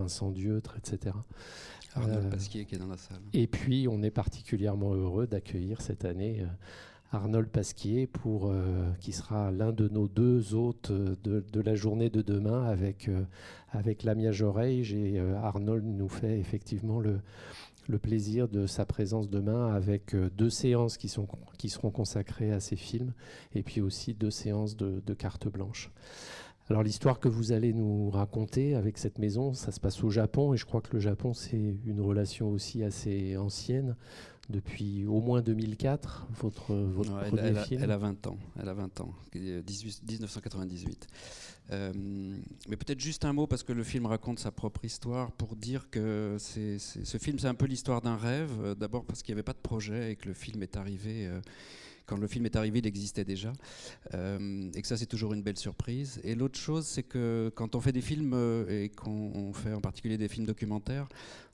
Vincent Dieutre, etc. Arnold euh, Pasquier qui est dans la salle. Et puis, on est particulièrement heureux d'accueillir cette année Arnold Pasquier, pour, qui sera l'un de nos deux hôtes de, de, la journée de demain avec, avec Lamia Joreige. Et Arnold nous fait effectivement le, le plaisir de sa présence demain avec euh, deux séances qui, sont, qui seront consacrées à ces films et puis aussi deux séances de, de carte blanche. Alors l'histoire que vous allez nous raconter avec cette maison, ça se passe au Japon et je crois que le Japon c'est une relation aussi assez ancienne depuis au moins 2004, votre, votre premier elle, film. Elle a 20 ans, elle a 20 ans, 1998. Euh, mais peut-être juste un mot, parce que le film raconte sa propre histoire, pour dire que ce film, c'est un peu l'histoire d'un rêve. Euh, d'abord parce qu'il n'y avait pas de projet et que le film est arrivé. Euh, quand le film est arrivé, il existait déjà. et que ça, c'est toujours une belle surprise. Et l'autre chose, c'est que quand on fait des films, et qu'on fait en particulier des films documentaires,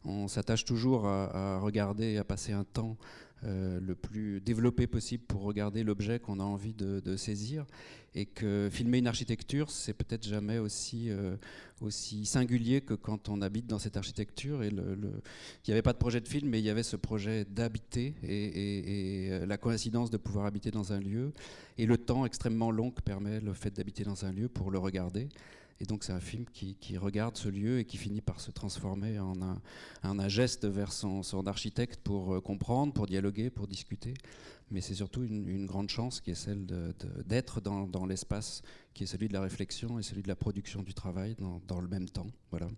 on s'attache toujours à, à, regarder à passer un temps euh, le plus développé possible pour regarder l'objet qu'on a envie de, saisir. Et que filmer une architecture, c'est peut-être jamais aussi, euh, aussi singulier que quand on habite dans cette architecture. Et il n'y avait pas de projet de film, mais il y avait ce projet d'habiter et, et, euh, la coïncidence de pouvoir habiter dans un lieu et le temps extrêmement long que permet le fait d'habiter dans un lieu pour le regarder. Et donc c'est un film qui, regarde ce lieu et qui finit par se transformer en un, geste vers son, architecte pour euh, comprendre, pour dialoguer, pour discuter. Mais c'est surtout une, grande chance qui est celle d'être dans, l'espace qui est celui de la réflexion et celui de la production du travail dans, le même temps. Voilà.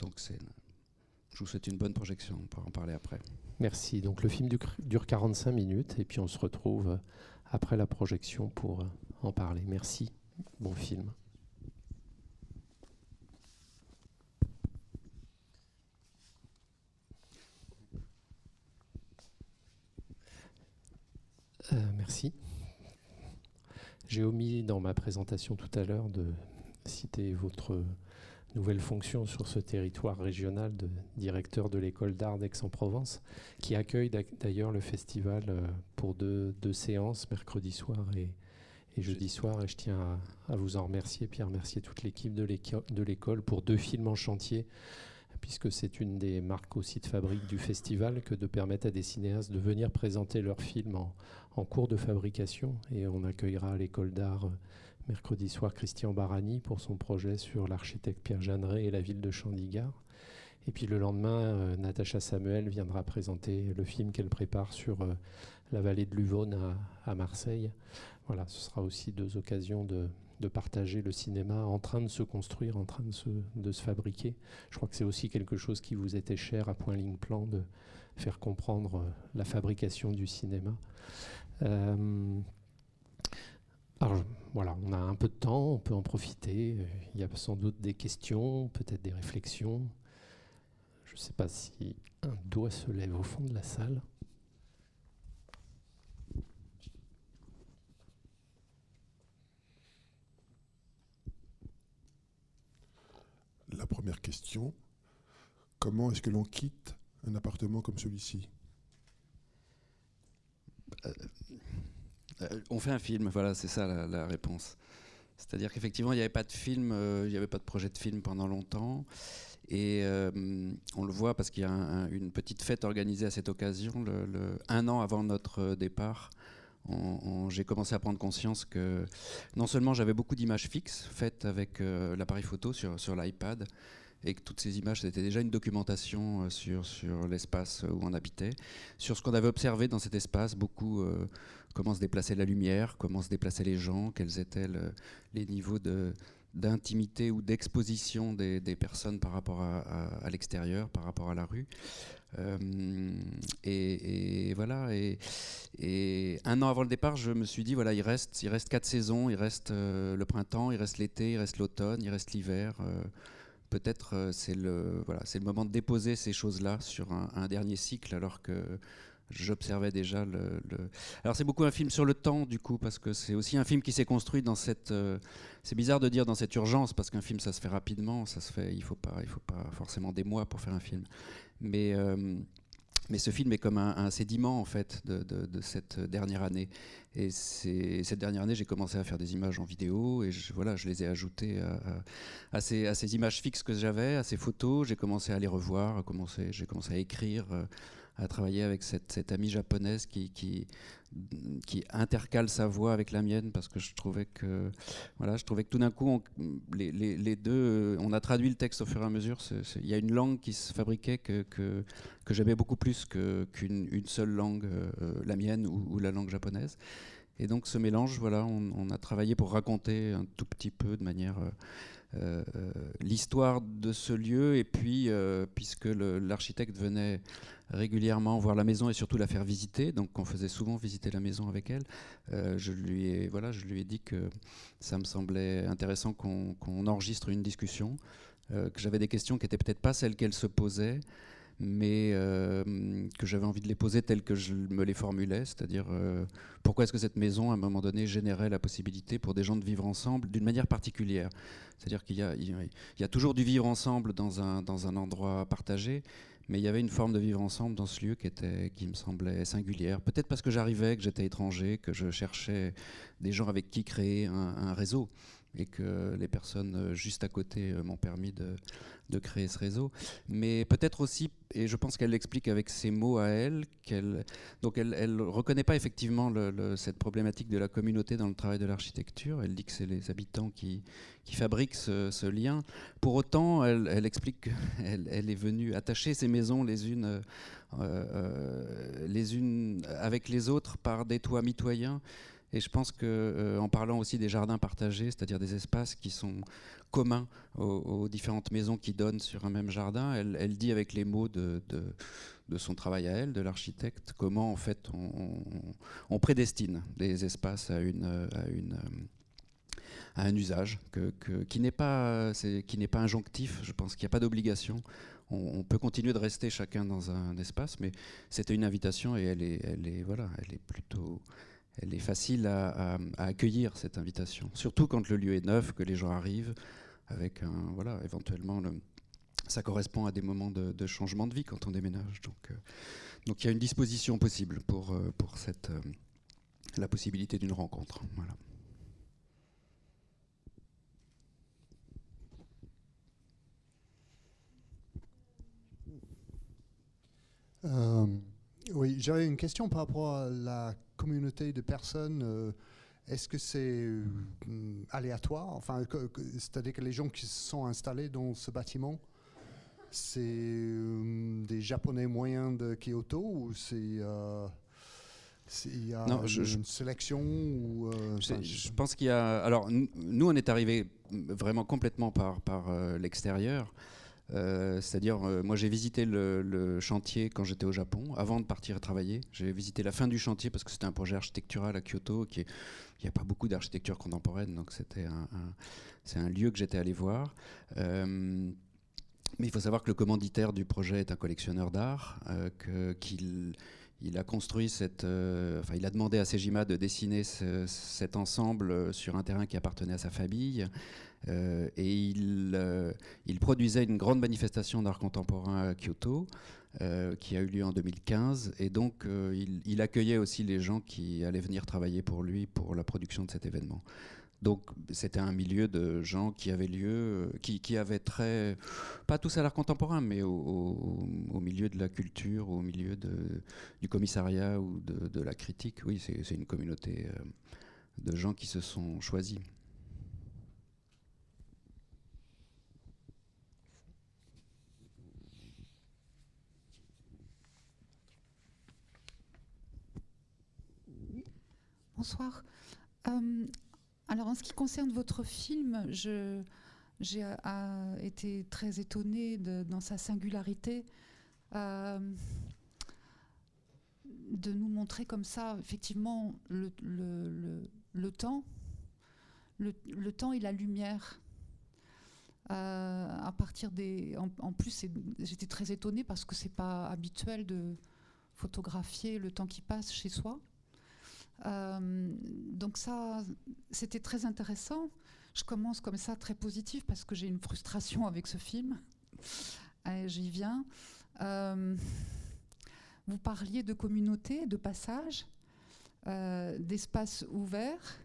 Donc je vous souhaite une bonne projection, on pourra en parler après. Merci. Donc le film dure 45 minutes et puis on se retrouve après la projection pour en parler. Merci. Bon film. Euh, merci. J'ai omis dans ma présentation tout à l'heure de citer votre nouvelle fonction sur ce territoire régional de directeur de l'école d'art d'Aix-en-Provence, qui accueille d'ailleurs le festival euh, pour deux, séances, mercredi soir et, jeudi soir. Et je tiens à, vous en remercier, puis à remercier toute l'équipe de l'école pour deux films en chantier puisque c'est une des marques aussi de fabrique du festival que de permettre à des cinéastes de venir présenter leurs films en, cours de fabrication. Et on accueillera à l'école d'art euh, mercredi soir Christian Barani pour son projet sur l'architecte Pierre Jeanneret et la ville de Chandigarh. Et puis le lendemain, euh, Natacha Samuel viendra présenter le film qu'elle prépare sur euh, la vallée de l'Uvonne à, Marseille. Voilà, ce sera aussi deux occasions de, partager le cinéma en train de se construire, en train de se, fabriquer. Je crois que c'est aussi quelque chose qui vous était cher à Point Ligne Plan de faire comprendre la fabrication du cinéma. Euh, alors voilà, on a un peu de temps, on peut en profiter. Il y a sans doute des questions, peut-être des réflexions. Je ne sais pas si un doigt se lève au fond de la salle. La première question, comment est-ce que l'on quitte un appartement comme celui-ci? Euh, euh, on fait un film, voilà, c'est ça la, réponse. C'est-à-dire qu'effectivement, il n'y avait pas de film, euh, il n'y avait pas de projet de film pendant longtemps. Et on le voit parce qu'il y a une petite fête organisée à cette occasion, un an avant notre départ. J'ai commencé à prendre conscience que non seulement j'avais beaucoup d'images fixes faites avec l'appareil photo sur, sur l'iPad, et que toutes ces images, c'était déjà une documentation euh, sur, sur l'espace où on habitait, sur ce qu'on avait observé dans cet espace, beaucoup euh, comment se déplaçait la lumière, comment se déplaçaient les gens, quels étaient les niveaux de d'intimité ou d'exposition des, personnes par rapport à, l'extérieur, par rapport à la rue. Euh, et, voilà. Et, un an avant le départ, je me suis dit voilà, il reste, il reste quatre saisons. Il reste le printemps, il reste l'été, il reste l'automne, il reste l'hiver peut-être euh, c'est le, voilà, c'est le moment de déposer ces choses-là sur un, dernier cycle, alors que j'observais déjà le, Alors c'est beaucoup un film sur le temps, du coup, parce que c'est aussi un film qui s'est construit dans cette... Euh, c'est bizarre de dire dans cette urgence, parce qu'un film, ça se fait rapidement, ça se fait... Il faut pas, il faut pas forcément des mois pour faire un film. Mais... Euh, mais ce film est comme un, sédiment en fait de, cette dernière année. Et cette dernière année, j'ai commencé à faire des images en vidéo et je, voilà, je les ai ajoutées à, ces, à ces, images fixes que j'avais, à ces photos. J'ai commencé à les revoir, j'ai commencé à écrire à travailler avec cette, amie japonaise qui, intercale sa voix avec la mienne parce que je trouvais que, voilà, je trouvais que tout d'un coup, les, les, deux, euh, on a traduit le texte au fur et à mesure. Il y a une langue qui se fabriquait que, que, que j'aimais beaucoup plus qu'une une seule langue, euh, la mienne ou, la langue japonaise. Et donc ce mélange, voilà, on, on, a travaillé pour raconter un tout petit peu de manière... Euh, euh, l'histoire de ce lieu et puis puisque l'architecte venait régulièrement voir la maison et surtout la faire visiter. Donc on faisait souvent visiter la maison avec elle. Euh, je, lui ai, voilà, je lui ai dit que ça me semblait intéressant qu'on enregistre une discussion, euh, que j'avais des questions qui n'étaient peut-être pas celles qu'elle se posait, mais euh, que j'avais envie de les poser telles que je me les formulais, c'est-à-dire pourquoi est-ce que cette maison, à un moment donné, générait la possibilité pour des gens de vivre ensemble d'une manière particulière? C'est-à-dire qu'il y, y, a toujours du vivre ensemble dans un, dans un endroit partagé, mais il y avait une forme de vivre ensemble dans ce lieu qui, était, qui me semblait singulière. Peut-être parce que j'arrivais, que j'étais étranger, que je cherchais des gens avec qui créer un réseau et que les personnes euh, juste à côté euh, m'ont permis de, créer ce réseau. Mais peut-être aussi, et je pense qu'elle l'explique avec ses mots à elle, qu'elle donc elle ne reconnaît pas effectivement cette problématique de la communauté dans le travail de l'architecture. Elle dit que c'est les habitants qui, fabriquent ce, lien. Pour autant, elle, explique qu'elle elle est venue attacher ces maisons euh, les unes avec les autres par des toits mitoyens et je pense qu'en euh, parlant aussi des jardins partagés, c'est-à-dire des espaces qui sont communs aux, différentes maisons qui donnent sur un même jardin, elle, dit avec les mots de, de, son travail à elle, de l'architecte, comment en fait on, prédestine des espaces à, une, à, un usage que, qui n'est pas, pas injonctif. Je pense qu'il n'y a pas d'obligation. On, peut continuer de rester chacun dans un espace, mais c'était une invitation et elle est, elle est, voilà, elle est plutôt elle est facile à, accueillir cette invitation. Surtout quand le lieu est neuf, que les gens arrivent avec un voilà éventuellement ça correspond à des moments de, changement de vie quand on déménage. Donc euh, il y a une disposition possible pour euh, pour cette euh, la possibilité d'une rencontre. Voilà. oui, j'avais une question par rapport à la communauté de personnes, euh, est-ce que c'est euh, aléatoire? Enfin, c'est-à-dire que les gens qui se sont installés dans ce bâtiment, c'est euh, des Japonais moyens de Kyoto ou c'est il y a une sélection ou, je, pense qu'il y a. Alors, nous, on est arrivé vraiment complètement par, par l'extérieur. Euh, c'est-à-dire, euh, moi j'ai visité le, chantier quand j'étais au Japon, avant de partir travailler. J'ai visité la fin du chantier parce que c'était un projet architectural à Kyoto, qui il n'y a pas beaucoup d'architecture contemporaine, donc c'était un, lieu que j'étais allé voir. Euh, mais il faut savoir que le commanditaire du projet est un collectionneur d'art, qu'il il a construit cette, enfin, il a demandé à Sejima de dessiner cet ensemble sur un terrain qui appartenait à sa famille. Euh, et euh, il, produisait une grande manifestation d'art contemporain à Kyoto. Euh, qui a eu lieu en 2015. Et donc, il, accueillait aussi les gens qui allaient venir travailler pour lui pour la production de cet événement. Donc, c'était un milieu de gens qui avaient lieu, qui, avaient très, pas tous à l'art contemporain, mais au, milieu de la culture, au milieu du commissariat ou de, la critique. Oui, c'est une communauté de gens qui se sont choisis. Bonsoir. Euh, alors, en ce qui concerne votre film, j'ai été très étonnée dans sa singularité euh, de nous montrer comme ça, effectivement, le, temps, le, temps et la lumière. Euh, à partir des, en, plus, j'étais très étonnée parce que c'est pas habituel de photographier le temps qui passe chez soi. Euh, donc ça, c'était très intéressant. Je commence comme ça, très positif, parce que j'ai une frustration avec ce film. J'y viens. Euh, vous parliez de communauté, de passage, euh, d'espace ouvert.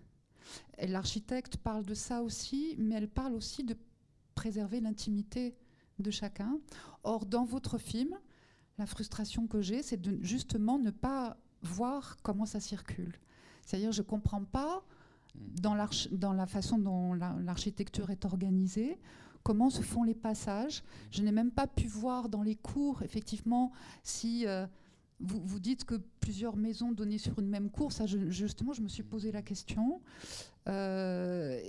L'architecte parle de ça aussi, mais elle parle aussi de préserver l'intimité de chacun. Or, dans votre film, la frustration que j'ai, c'est de justement ne pas voir comment ça circule. C'est-à-dire, je ne comprends pas, dans, la façon dont l'architecture est organisée, comment se font les passages. Je n'ai même pas pu voir dans les cours, effectivement, si euh, vous, dites que plusieurs maisons donnaient sur une même cour. Ça, justement, je me suis posé la question. Euh,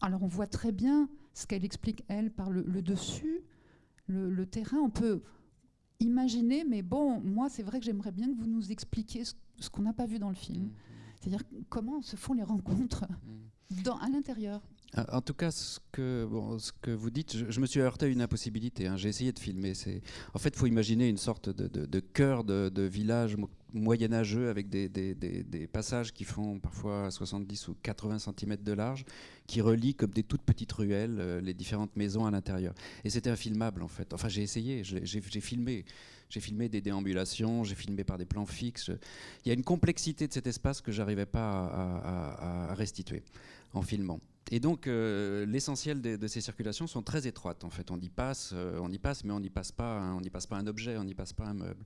alors, on voit très bien ce qu'elle explique, elle, par le, dessus, le, terrain. On peut imaginer, mais bon, moi, c'est vrai que j'aimerais bien que vous nous expliquiez ce, qu'on n'a pas vu dans le film. Mmh. C'est-à-dire comment se font les rencontres dans, à l'intérieur. En tout cas, ce que, bon, ce que vous dites, je, me suis heurté à une impossibilité. Hein. J'ai essayé de filmer. En fait, il faut imaginer une sorte de, de, cœur de, village moyenâgeux avec des, des, des, passages qui font parfois 70 ou 80 cm de large, qui relient comme des toutes petites ruelles euh, les différentes maisons à l'intérieur. Et c'était infilmable en fait. Enfin, j'ai essayé, j'ai filmé. J'ai filmé des déambulations, j'ai filmé par des plans fixes. Il y a une complexité de cet espace que j'arrivais pas à, restituer en filmant. Et donc, euh, l'essentiel de, ces circulations sont très étroites. En fait, on y passe, euh, on y passe, mais on n'y passe pas, on n'y passe pas un objet, on n'y passe pas un meuble.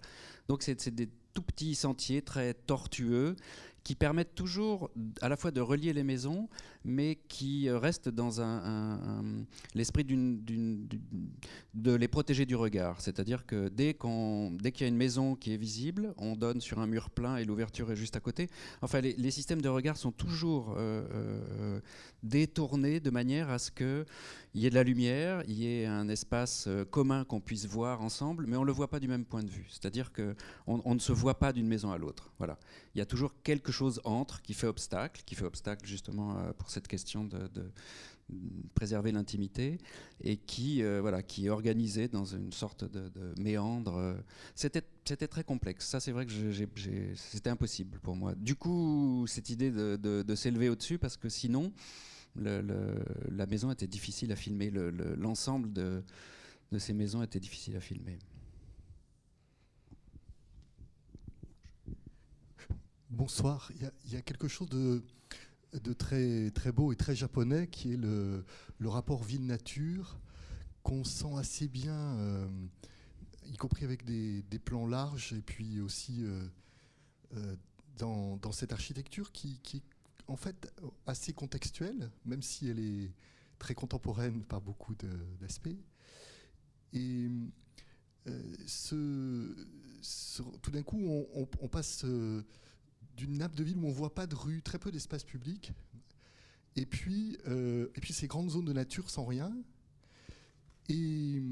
Donc, c'est des tout petits sentiers très tortueux qui permettent toujours à la fois de relier les maisons, mais qui restent dans l'esprit de les protéger du regard. C'est-à-dire que dès qu'il y a une maison qui est visible, on donne sur un mur plein et l'ouverture est juste à côté. Enfin, les, systèmes de regard sont toujours euh, euh, détournés de manière à ce qu'il y ait de la lumière, il y ait un espace euh, commun qu'on puisse voir ensemble, mais on ne le voit pas du même point de vue. C'est-à-dire qu'on on ne se voit pas d'une maison à l'autre. Voilà. Il y a toujours quelque chose entre qui fait obstacle, qui fait obstacle justement euh, pour cette question de, préserver l'intimité et qui, euh, voilà, qui est organisé dans une sorte de, méandre. C'était très complexe. Ça, c'est vrai que c'était impossible pour moi. Du coup, cette idée de, s'élever au-dessus, parce que sinon, la maison était difficile à filmer. l'ensemble de, ces maisons était difficile à filmer. Bonsoir. Il y, a, quelque chose de, très, très beau et très japonais qui est le, rapport ville-nature qu'on sent assez bien, euh, y compris avec des, plans larges et puis aussi euh, euh, dans, cette architecture qui, qui, est en fait assez contextuelle, même si elle est très contemporaine par beaucoup d'aspects. Et ce, tout d'un coup, on, passe d'une nappe de ville où on voit pas de rue, très peu d'espace public. Euh, et puis ces grandes zones de nature sans rien. Et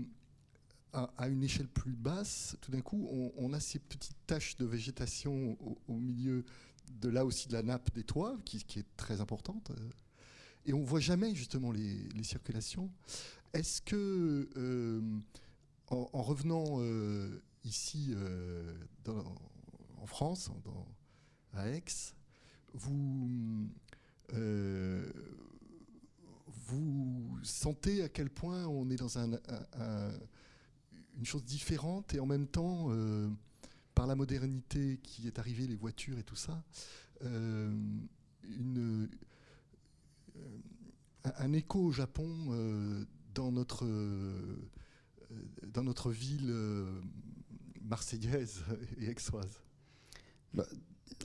à, une échelle plus basse, tout d'un coup, on, a ces petites taches de végétation au, milieu de là aussi de la nappe des toits, qui, est très importante. Et on voit jamais justement les, circulations. Est-ce que, euh, en, revenant euh, ici en France, à Aix, vous, euh, vous sentez à quel point on est dans un, une chose différente et en même temps, euh, par la modernité qui est arrivée, les voitures et tout ça, euh, une, un écho au Japon dans, notre, dans notre ville marseillaise et aixoise. Bah,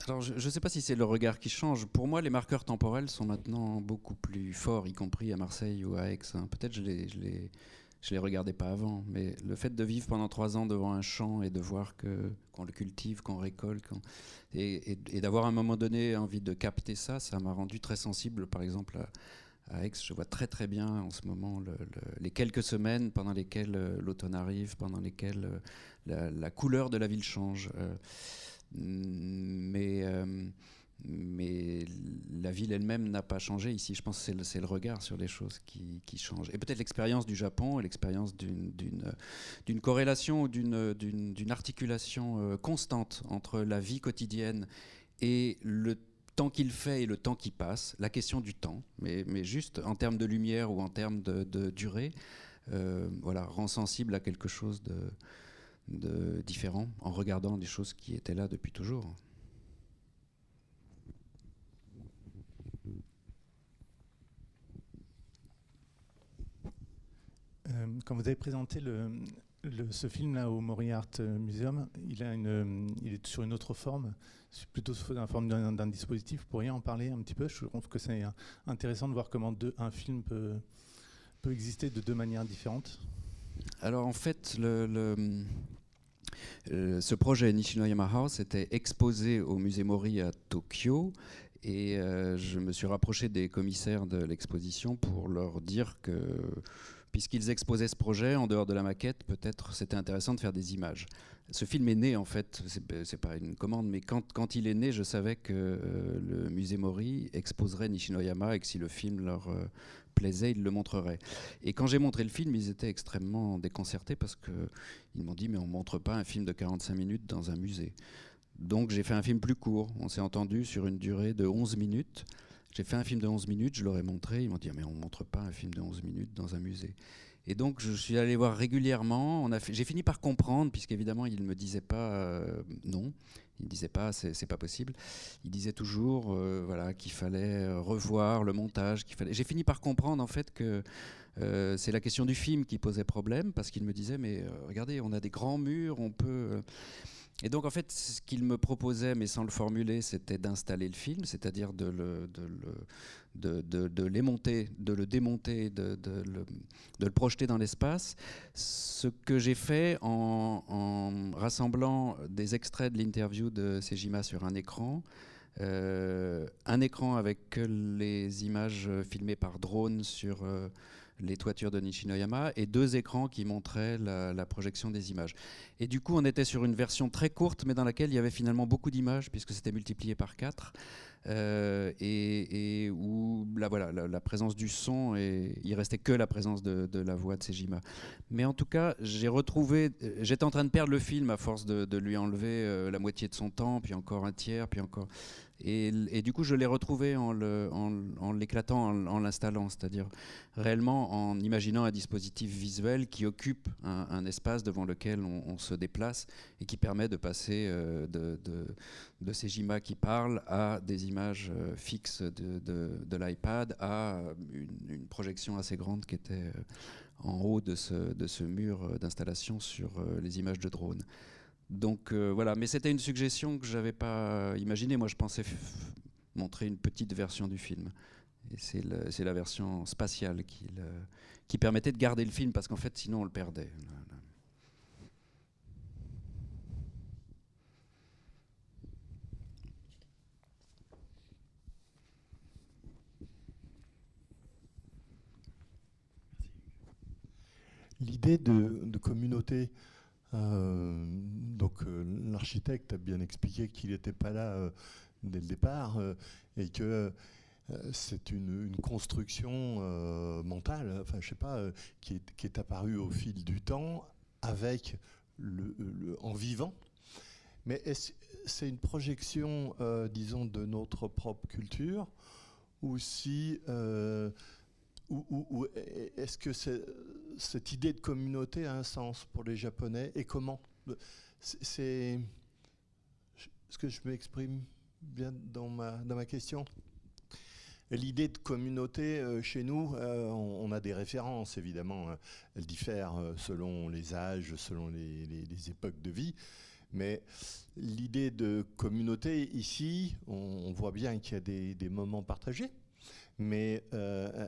alors, je ne sais pas si c'est le regard qui change. Pour moi, les marqueurs temporels sont maintenant beaucoup plus forts, y compris à Marseille ou à Aix. Hein. Peut-être je je les, je les regardais pas avant, mais le fait de vivre pendant trois ans devant un champ et de voir que qu'on le cultive, qu'on récolte, et, d'avoir à un moment donné envie de capter ça, ça m'a rendu très sensible. Par exemple, à, Aix, je vois très très bien en ce moment les quelques semaines pendant lesquelles euh, l'automne arrive, pendant lesquelles euh, la, couleur de la ville change. Euh, mais, mais la ville elle-même n'a pas changé. Ici, je pense que c'est le, regard sur les choses qui, qui change. Et peut-être l'expérience du Japon et l'expérience d'une corrélation ou d'une articulation euh, constante entre la vie quotidienne et le temps qu'il fait et le temps qui passe, la question du temps, mais, mais juste en termes de lumière ou en termes de, durée, euh, voilà, rend sensible à quelque chose de, de différent en regardant des choses qui étaient là depuis toujours. Euh, quand vous avez présenté ce film-là au Moriarty Museum, il, est sur une autre forme, plutôt sous la forme d'un dispositif. Vous pourriez en parler un petit peu? Je trouve que c'est intéressant de voir comment un film peut, exister de deux manières différentes. Alors en fait, euh, ce projet Nishinoyama House était exposé au musée Mori à Tokyo et euh, je me suis rapproché des commissaires de l'exposition pour leur dire que puisqu'ils exposaient ce projet en dehors de la maquette, peut-être c'était intéressant de faire des images. Ce film est né en fait, c'est pas une commande, mais quand, il est né, je savais que euh, le musée Mori exposerait Nishinoyama et que si le film leur euh, plaisait, ils le montreraient. Et quand j'ai montré le film, ils étaient extrêmement déconcertés parce qu'ils m'ont dit mais on montre pas un film de 45 minutes dans un musée. Donc j'ai fait un film plus court. On s'est entendu sur une durée de 11 minutes. J'ai fait un film de 11 minutes, je leur ai montré, ils m'ont dit mais on ne montre pas un film de 11 minutes dans un musée. Et donc je suis allé voir régulièrement, j'ai fini par comprendre, puisqu'évidemment il ne me disait pas euh, non, il ne disait pas c'est pas possible, il disait toujours euh, voilà, qu'il fallait euh, revoir le montage, fallait... J'ai fini par comprendre en fait que c'est la question du film qui posait problème, parce qu'il me disait mais regardez, on a des grands murs, on peut... Et donc en fait, ce qu'il me proposait, mais sans le formuler, c'était d'installer le film, c'est-à-dire de le, de, le démonter, de, le, projeter dans l'espace. Ce que j'ai fait en, en, rassemblant des extraits de l'interview de Sejima sur un écran, euh, un écran avec les images filmées par drone sur... Euh, les toitures de Nishinoyama et deux écrans qui montraient la, projection des images. Et du coup, on était sur une version très courte, mais dans laquelle il y avait finalement beaucoup d'images, puisque c'était multiplié par quatre. Euh, et, où la, présence du son, et il restait que la présence de, la voix de Sejima. Mais en tout cas, j'ai retrouvé, j'étais en train de perdre le film à force de, lui enlever euh, la moitié de son temps, puis encore un tiers, puis encore. Et, du coup, je l'ai retrouvé en l'éclatant, en, l'installant, c'est-à-dire réellement en imaginant un dispositif visuel qui occupe un, espace devant lequel on, se déplace et qui permet de passer euh, de, ces JIMA qui parlent à des images euh, fixes de, l'iPad à une, projection assez grande qui était euh, en haut de ce, ce mur d'installation sur les images de drone. Donc euh, voilà, mais c'était une suggestion que je n'avais pas imaginée. Moi, je pensais montrer une petite version du film. Et c'est la version spatiale qui, permettait de garder le film, parce qu'en fait, sinon, on le perdait. L'idée de, communauté donc euh, l'architecte a bien expliqué qu'il n'était pas là euh, dès le départ et que c'est une, construction mentale, enfin je sais pas, qui est, qui, est, apparue au fil du temps avec le, en vivant. Mais c'est une projection, disons, de notre propre culture, ou si, ou est-ce que cette idée de communauté a un sens pour les Japonais et comment C'est. Est-ce que je m'exprime bien dans ma, dans ma question? L'idée de communauté, euh, chez nous, euh, on, a des références, évidemment. Hein. Elles diffèrent euh, selon les âges, selon les, époques de vie. Mais l'idée de communauté, ici, on, voit bien qu'il y a des, moments partagés. Mais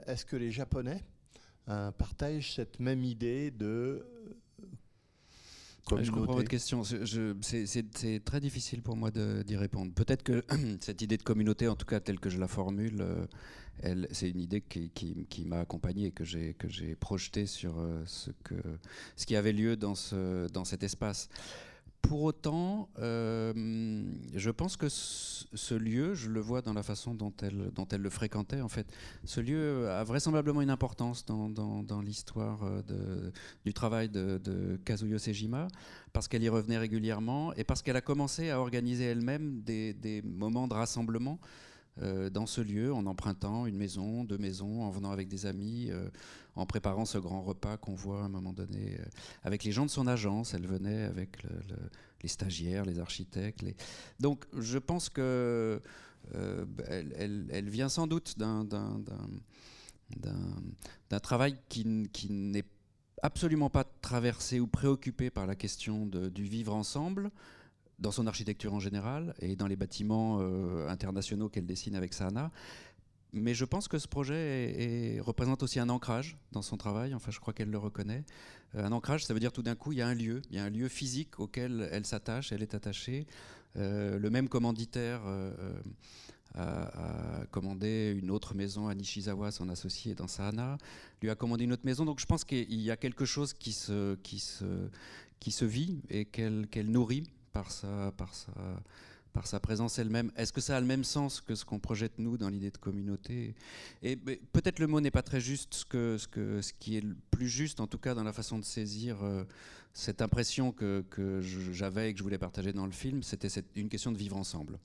est-ce que les Japonais euh, partagent cette même idée de Communauté. Je comprends votre question. C'est très difficile pour moi d'y répondre. Peut-être que cette idée de communauté, en tout cas telle que je la formule, euh, c'est une idée qui, qui, m'a accompagné et que j'ai projetée sur euh, ce, que, ce qui avait lieu dans, ce, dans cet espace. Pour autant, euh, je pense que ce lieu, je le vois dans la façon dont elle, le fréquentait, en fait, ce lieu a vraisemblablement une importance dans, l'histoire euh, du travail de, de, Kazuyo Sejima, parce qu'elle y revenait régulièrement et parce qu'elle a commencé à organiser elle-même des, moments de rassemblement dans ce lieu en empruntant une maison, deux maisons, en venant avec des amis, en préparant ce grand repas qu'on voit à un moment donné avec les gens de son agence. Elle venait avec les stagiaires, les architectes. Donc je pense que elle, vient sans doute d'un travail qui n'est absolument pas traversé ou préoccupé par la question du vivre ensemble, dans son architecture en général et dans les bâtiments euh, internationaux qu'elle dessine avec Sana. Mais je pense que ce projet représente aussi un ancrage dans son travail, enfin je crois qu'elle le reconnaît. Euh, un ancrage, ça veut dire tout d'un coup, il y a un lieu, il y a un lieu physique auquel elle s'attache, elle est attachée. Euh, le même commanditaire a, commandé une autre maison à Nishizawa, son associé dans Sahana, lui a commandé une autre maison. Donc je pense qu'il y a quelque chose qui se, vit et qu'elle nourrit par sa, par sa, par sa présence elle-même. Est-ce que ça a le même sens que ce qu'on projette nous dans l'idée de communauté? Et peut-être le mot n'est pas très juste. Ce, que, ce, que, ce qui est le plus juste, en tout cas dans la façon de saisir euh, cette impression que, que j'avais et que je voulais partager dans le film, c'était une question de vivre ensemble.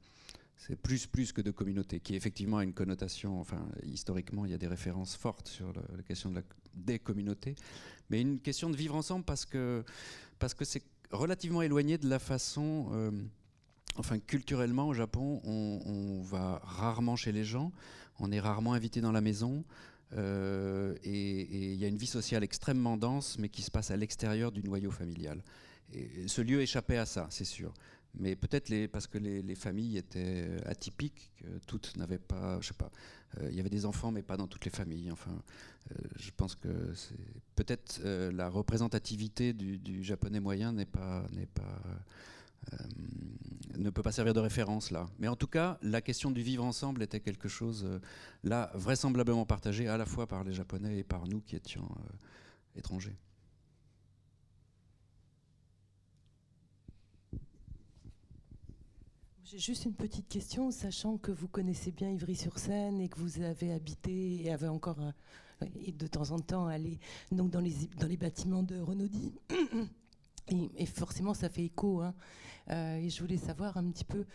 C'est plus, plus que de communauté, qui effectivement a une connotation, enfin historiquement il y a des références fortes sur la, question de la, des communautés, mais une question de vivre ensemble parce que parce que c'est relativement éloigné de la façon, euh, enfin culturellement au Japon, on, va rarement chez les gens, on est rarement invité dans la maison. Euh, et il y a une vie sociale extrêmement dense, mais qui se passe à l'extérieur du noyau familial. Ce lieu échappait à ça, c'est sûr mais peut-être parce que les, familles étaient euh, atypiques, que toutes n'avaient pas, je sais pas, euh, il y avait des enfants, mais pas dans toutes les familles. Enfin, euh, je pense que peut-être la représentativité du, japonais moyen n'est pas, n'est pas, ne peut pas servir de référence là. Mais en tout cas, la question du vivre ensemble était quelque chose là vraisemblablement partagé à la fois par les japonais et par nous qui étions étrangers. J'ai juste une petite question, sachant que vous connaissez bien Ivry-sur-Seine et que vous avez habité et avez encore euh, de temps en temps allé dans les, bâtiments de Renaudie. Et, forcément, ça fait écho. Hein. Euh, et je voulais savoir un petit peu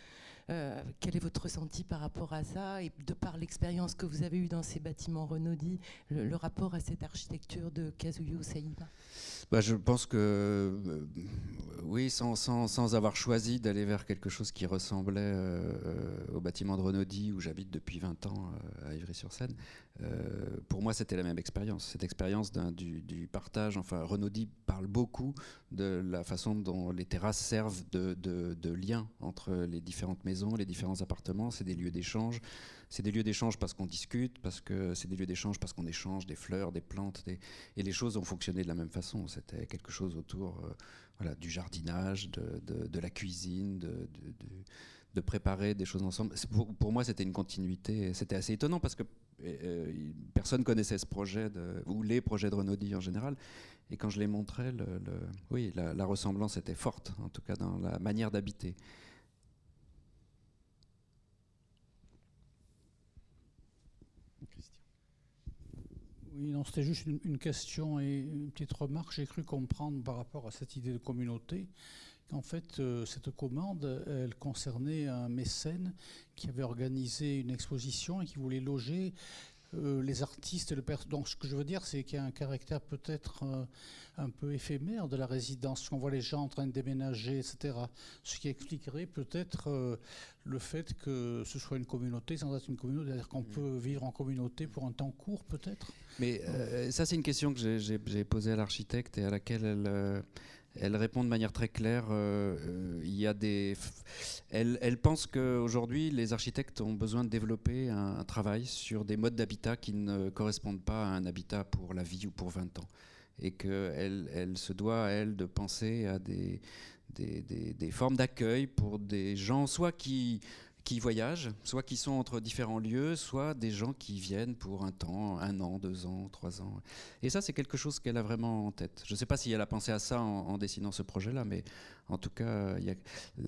euh, quel est votre ressenti par rapport à ça et de par l'expérience que vous avez eue dans ces bâtiments Renaudie, le, rapport à cette architecture de Kazuyo Saïba bah, Je pense que euh, oui, sans, sans, sans, avoir choisi d'aller vers quelque chose qui ressemblait euh, au bâtiment de Renaudie où j'habite depuis 20 ans à Ivry-sur-Seine, pour moi c'était la même expérience. Cette expérience du, partage, enfin Renaudie parle beaucoup de la façon dont les terrasses servent de, de, de lien entre les différentes maisons les différents appartements, c'est des lieux d'échange. C'est des lieux d'échange parce qu'on discute, parce que c'est des lieux d'échange parce qu'on échange des fleurs, des plantes, et les choses ont fonctionné de la même façon. C'était quelque chose autour euh, voilà, du jardinage, de, la cuisine, de, de, préparer des choses ensemble. Pour, moi, c'était une continuité. C'était assez étonnant parce que euh, personne connaissait ce projet, ou les projets de Renaudie en général. Et quand je les montrais, le, oui, la ressemblance était forte, en tout cas dans la manière d'habiter. Oui, non, c'était juste une, question et une petite remarque. J'ai cru comprendre par rapport à cette idée de communauté qu'en fait, euh, cette commande, elle concernait un mécène qui avait organisé une exposition et qui voulait loger euh, les artistes le Donc, ce que je veux dire, c'est qu'il y a un caractère peut-être euh, un peu éphémère de la résidence. On voit les gens en train de déménager, etc. Ce qui expliquerait peut-être euh, le fait que ce soit une communauté sans être une communauté. C'est-à-dire qu'on mm. peut vivre en communauté pour un temps court, peut-être. Mais ça, c'est une question que j'ai posée à l'architecte et à laquelle elle elle répond de manière très claire. Euh, euh, il y a des. Elle, elle pense qu'aujourd'hui, les architectes ont besoin de développer un, travail sur des modes d'habitat qui ne correspondent pas à un habitat pour la vie ou pour 20 ans. Et qu'elle elle se doit, elle, de penser à des, des, des formes d'accueil pour des gens, soit qui qui voyagent, soit qui sont entre différents lieux, soit des gens qui viennent pour un temps, un an, deux ans, trois ans. Et ça, c'est quelque chose qu'elle a vraiment en tête. Je ne sais pas si elle a pensé à ça en, dessinant ce projet-là, mais en tout cas,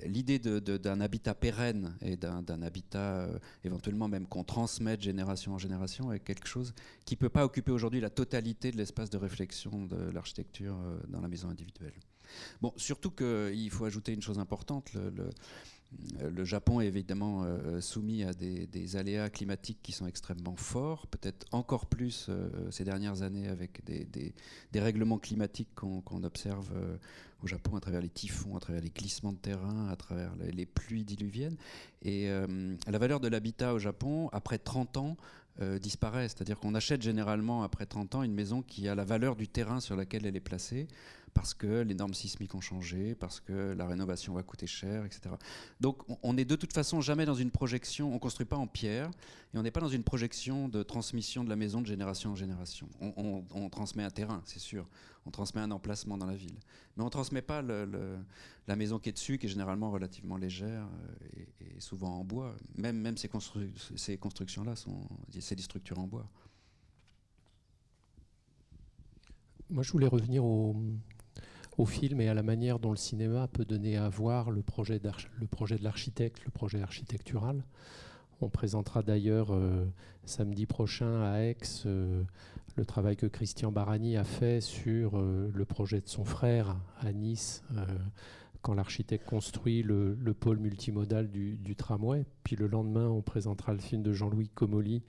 l'idée d'un habitat pérenne et d'un habitat euh, éventuellement même qu'on transmet de génération en génération est quelque chose qui ne peut pas occuper aujourd'hui la totalité de l'espace de réflexion de l'architecture euh, dans la maison individuelle. Bon, surtout qu'il faut ajouter une chose importante. Japon est évidemment soumis à des, aléas climatiques qui sont extrêmement forts, peut-être encore plus ces dernières années avec des, règlements climatiques qu'on observe au Japon à travers les typhons, à travers les glissements de terrain, à travers les, pluies diluviennes. Et la valeur de l'habitat au Japon, après 30 ans, disparaît. C'est-à-dire qu'on achète généralement après 30 ans une maison qui a la valeur du terrain sur lequel elle est placée parce que les normes sismiques ont changé, parce que la rénovation va coûter cher, etc. Donc on n'est de toute façon jamais dans une projection, on ne construit pas en pierre, et on n'est pas dans une projection de transmission de la maison de génération en génération. On, transmet un terrain, c'est sûr, on transmet un emplacement dans la ville, mais on ne transmet pas la maison qui est dessus, qui est généralement relativement légère euh, et, souvent en bois. Même, ces, ces constructions-là, c'est des structures en bois. Moi, je voulais revenir au, au film et à la manière dont le cinéma peut donner à voir le projet, de l'architecte, le projet architectural. On présentera d'ailleurs euh, samedi prochain à Aix euh, le travail que Christian Barani a fait sur euh, le projet de son frère à Nice, quand l'architecte construit le, pôle multimodal du, du, tramway. Puis le lendemain, on présentera le film de Jean-Louis Comolli,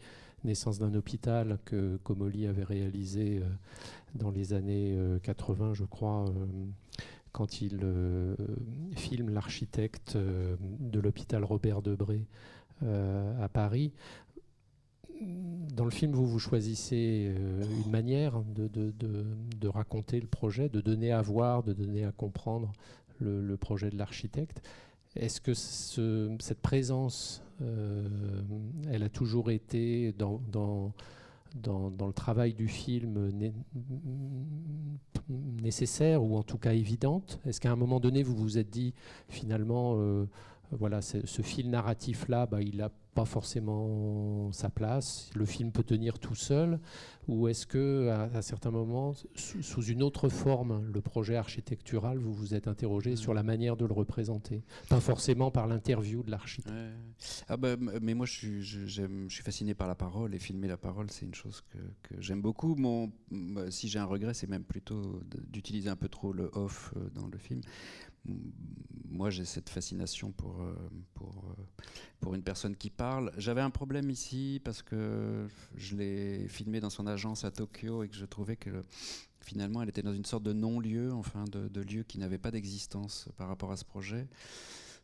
Naissance d'un hôpital, que Comolli avait réalisé dans les années 80, euh, je crois, euh, quand il euh, filme l'architecte de l'hôpital Robert Debré à Paris dans le film, vous, vous choisissez une manière de, raconter le projet, de donner à voir, de donner à comprendre le, projet de l'architecte. Est-ce que ce, cette présence, elle a toujours été dans, dans, dans, le travail du film nécessaire ou en tout cas évidente. Est-ce qu'à un moment donné, vous vous êtes dit finalement, euh, voilà, ce fil narratif-là, bah, il a pas forcément sa place. Le film peut tenir tout seul, ou est-ce que à, certains moments, sous, une autre forme, le projet architectural, vous vous êtes interrogé sur la manière de le représenter, pas forcément par l'interview de l'architecte. Ah bah, mais moi, je suis, je, suis, fasciné par la parole et filmer la parole, c'est une chose que, que j'aime beaucoup. Mon, si j'ai un regret, c'est même plutôt d'utiliser un peu trop le off euh, dans le film moi j'ai cette fascination pour, euh, pour, euh, pour une personne qui parle. J'avais un problème ici parce que je l'ai filmé dans son agence à Tokyo et que je trouvais que finalement elle était dans une sorte de non-lieu, enfin de, de, lieu qui n'avait pas d'existence par rapport à ce projet.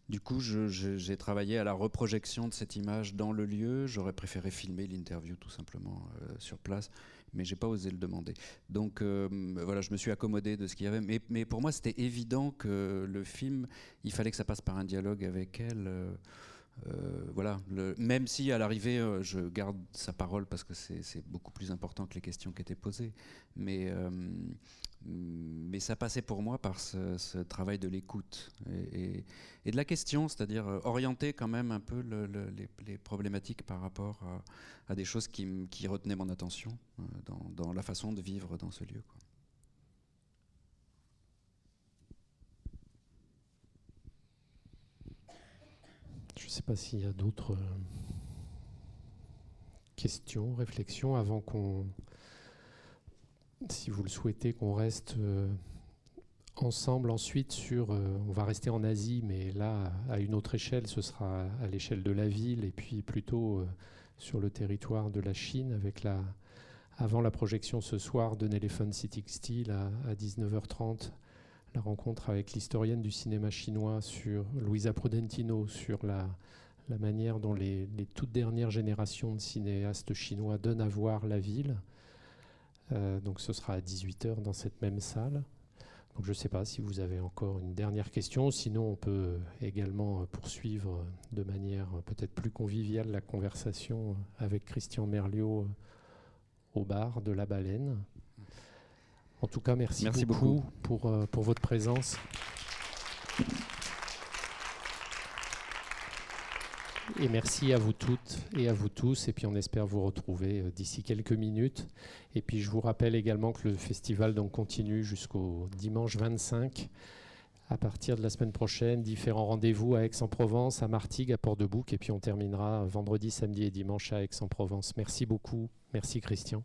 Du coup, j'ai travaillé à la reprojection de cette image dans le lieu. J'aurais préféré filmer l'interview tout simplement euh, sur place mais j'ai pas osé le demander. Donc euh, voilà, je me suis accommodé de ce qu'il y avait. Mais, pour moi, c'était évident que le film, il fallait que ça passe par un dialogue avec elle. Euh, euh, voilà, même si à l'arrivée, je garde sa parole parce que c'est beaucoup plus important que les questions qui étaient posées. Mais mais ça passait pour moi par ce, travail de l'écoute et, de la question, c'est-à-dire euh, orienter quand même un peu les, problématiques par rapport à, des choses qui, retenaient mon attention euh, dans, la façon de vivre dans ce lieu. Je ne sais pas s'il y a d'autres euh, questions, réflexions avant qu'on si vous le souhaitez, qu'on reste euh, ensemble ensuite sur... Euh, on va rester en Asie, mais là, à une autre échelle, ce sera à l'échelle de la ville et puis plutôt euh, sur le territoire de la Chine avec la... Avant la projection ce soir de Elephant City Steel à, 19h30, la rencontre avec l'historienne du cinéma chinois sur Luisa Prudentino sur la, manière dont les, toutes dernières générations de cinéastes chinois donnent à voir la ville. Euh, donc ce sera à 18h dans cette même salle. Donc je ne sais pas si vous avez encore une dernière question, sinon on peut également poursuivre de manière peut-être plus conviviale la conversation avec Christian Merliot au bar de la baleine. En tout cas, merci, beaucoup, Pour, euh, pour votre présence. Et merci à vous toutes et à vous tous. Et puis on espère vous retrouver euh, d'ici quelques minutes. Et puis je vous rappelle également que le festival donc continue jusqu'au dimanche 25. À partir de la semaine prochaine, différents rendez-vous à Aix-en-Provence, à Martigues, à Port-de-Bouc. Et puis on terminera vendredi, samedi et dimanche à Aix-en-Provence. Merci beaucoup. Merci Christian.